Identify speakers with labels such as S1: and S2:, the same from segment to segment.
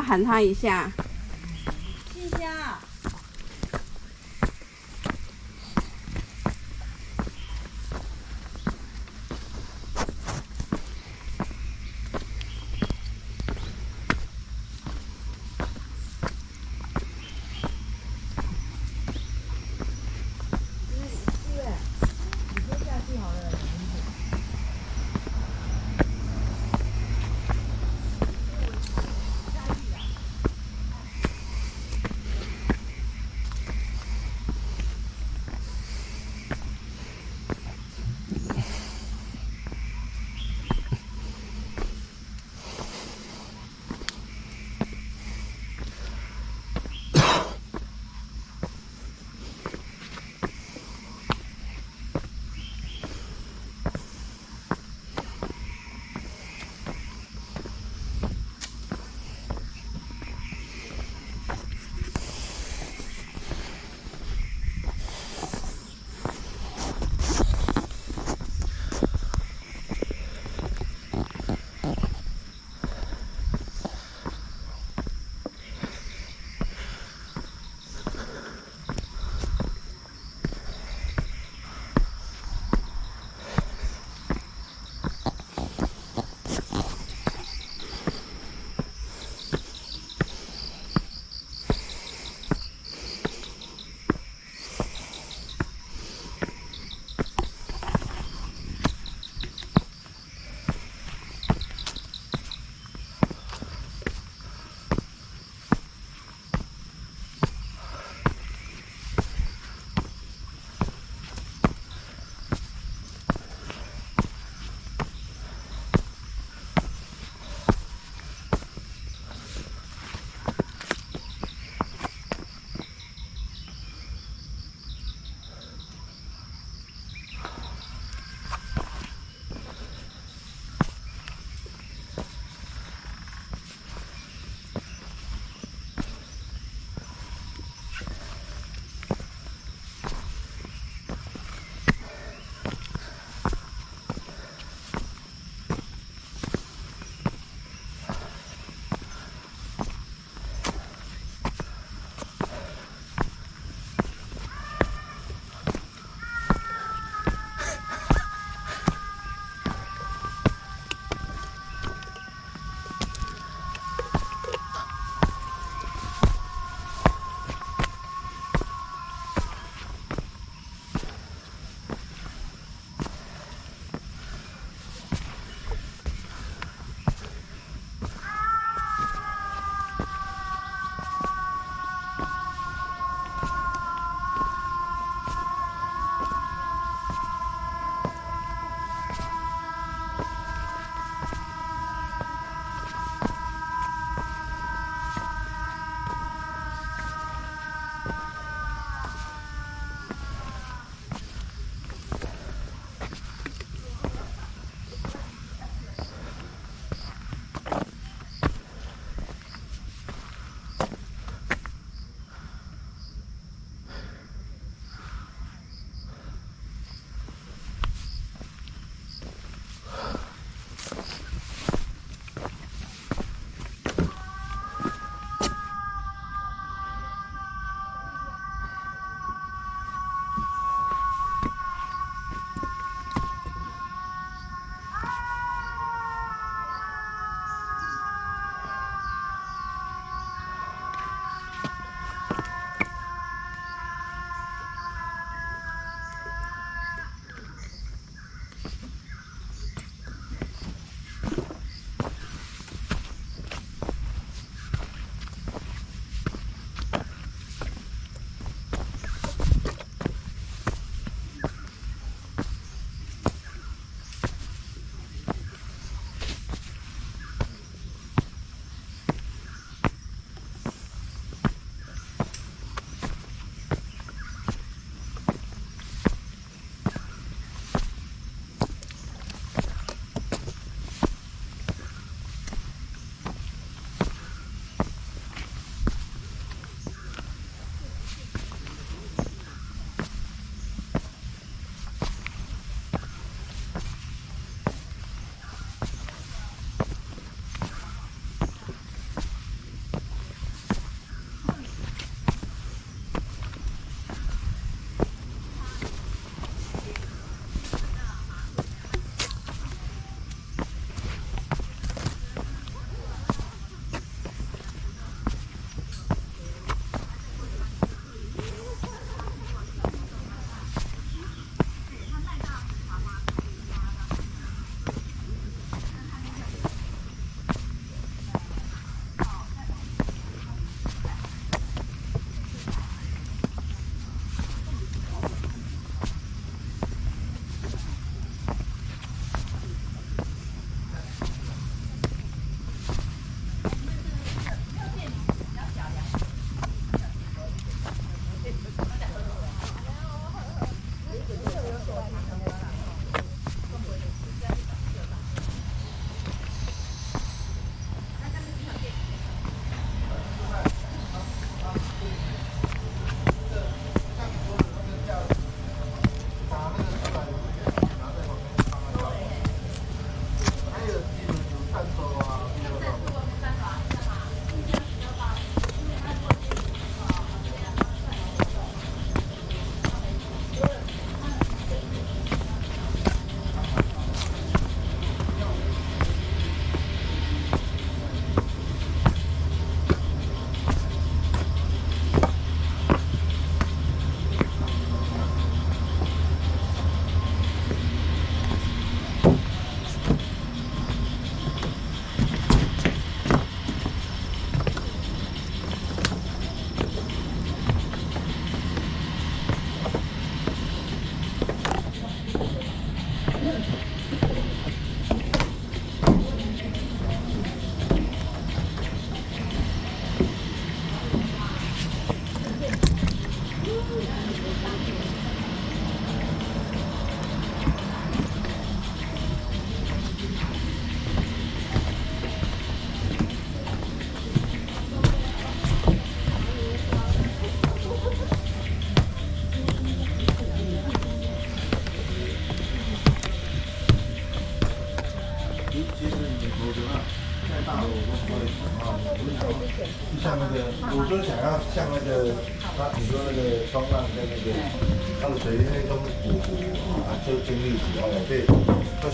S1: 喊他一下？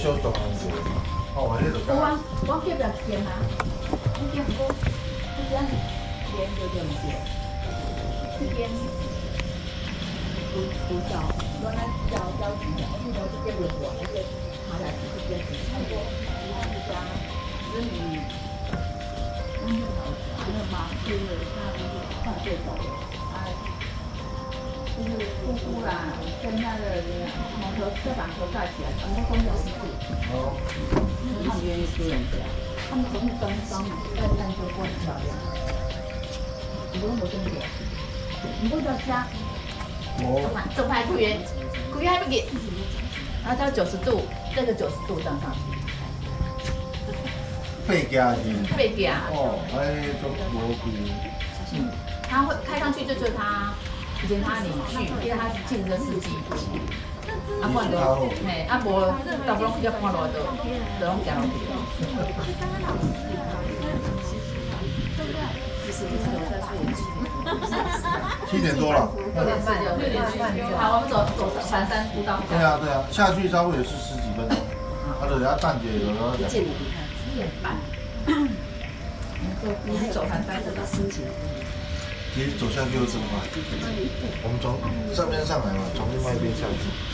S2: 都修短安过。哦，我那种。
S3: 有啊，我叫不要见啊，你见过？你见见就见唔见？你见？不不叫，原来叫叫几条？你都是见过我，那个他俩是见过，看过其他一家，所以。嗯，还有吗？就是他就是犯罪走了，啊，就是姑姑啦，跟他的摩托车板车盖起来，全部都有事。哦。他们愿意租人家，他们从东方在兰州过很漂亮。你不用我跟你讲，你不要加。哦。正派雇员，雇员还不给，然后叫九十度，这个九十度上上去。
S2: 背夹是？
S3: 背夹。
S2: 哦，哎，都无比。
S3: 嗯，他会开上去，就就他以前他领去，因为他是汽车司机。嘿，啊，无，到不拢要看路都，都拢行路去。
S2: 七点多了。
S3: 六点半，六点半。好，我们走走盘山步道。
S2: 对啊，对啊，下去差不多也是十几分钟。他等下淡姐有时候讲。
S3: 一点半，你还走还带着他心情。
S2: 其实走下去又这么快，我们从上面上来嘛，从另外一边下去。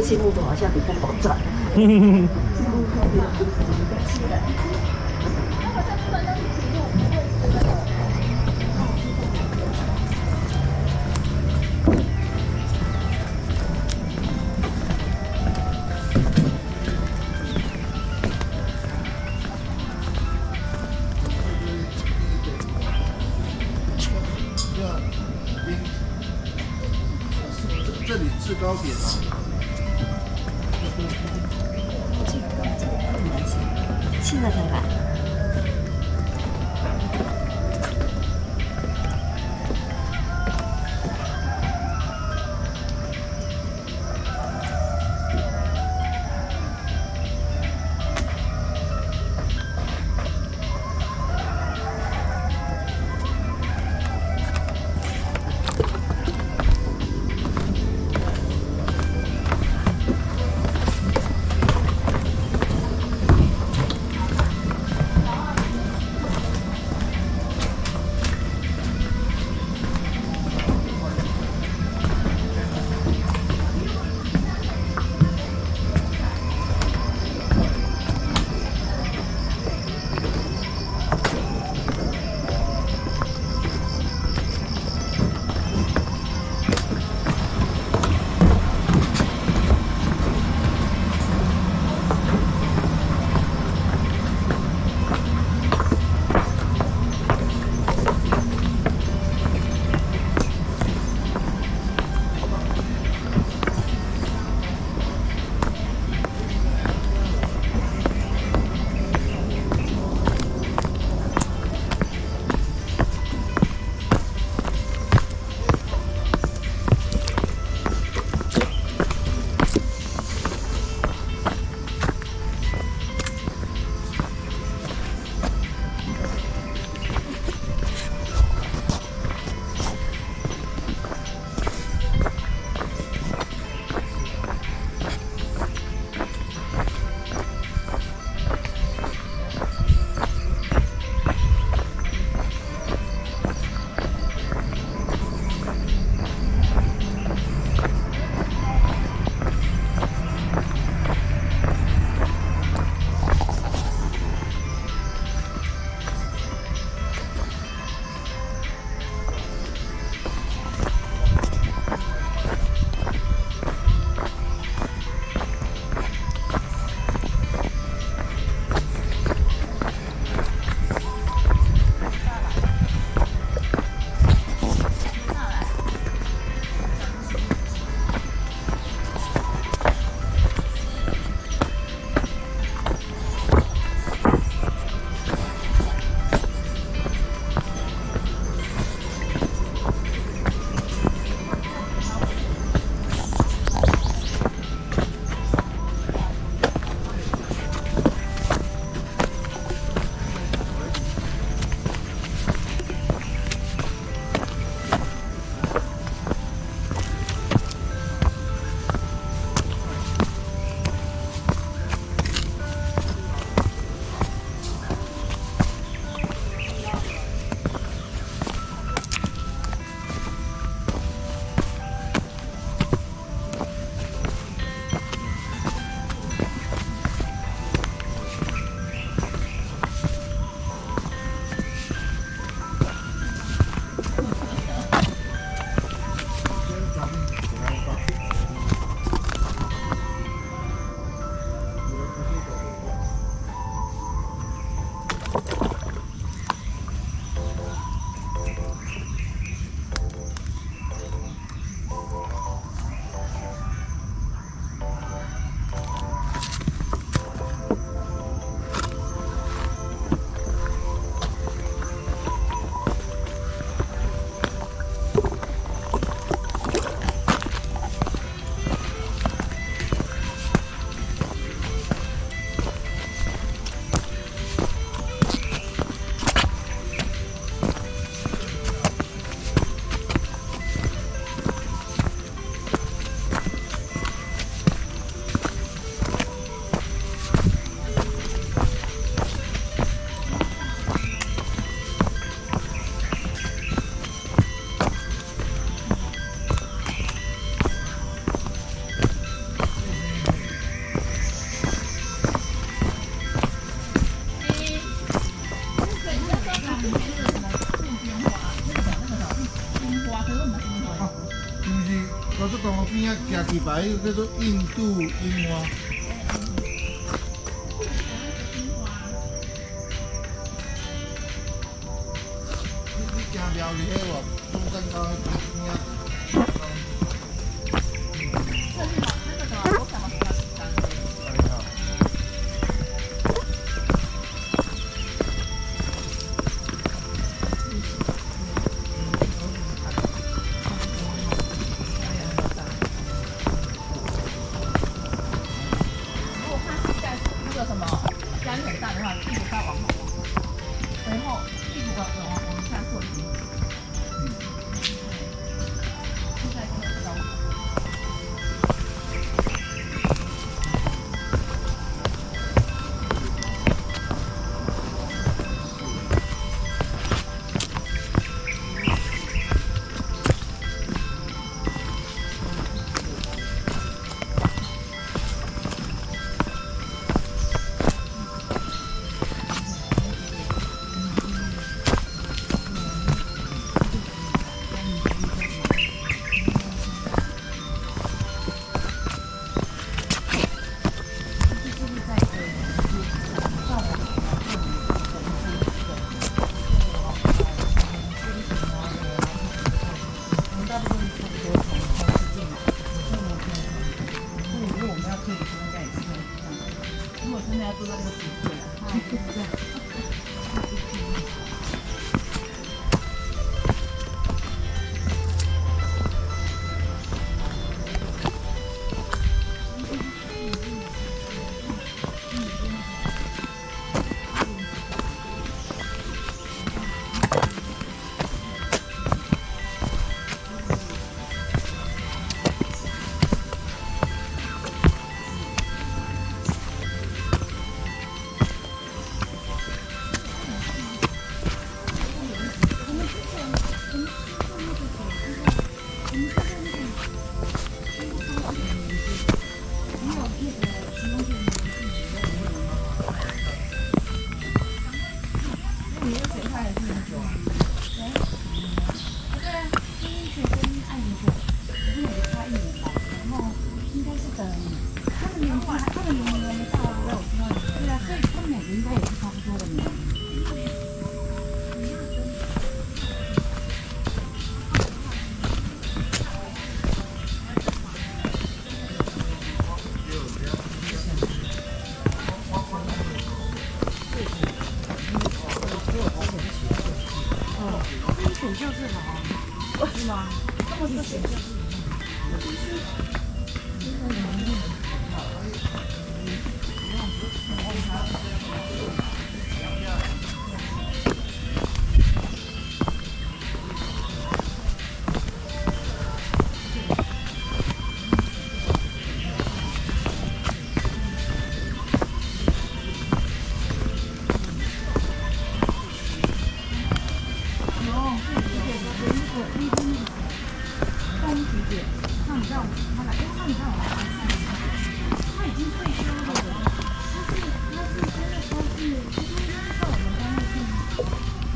S4: 这些路途好像比较好走。
S2: 这里制高点啊。
S4: 现在才
S3: 来。还有那个印度樱花。
S5: 爪痕が残っ。はい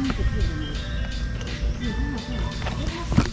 S5: Thank
S3: you.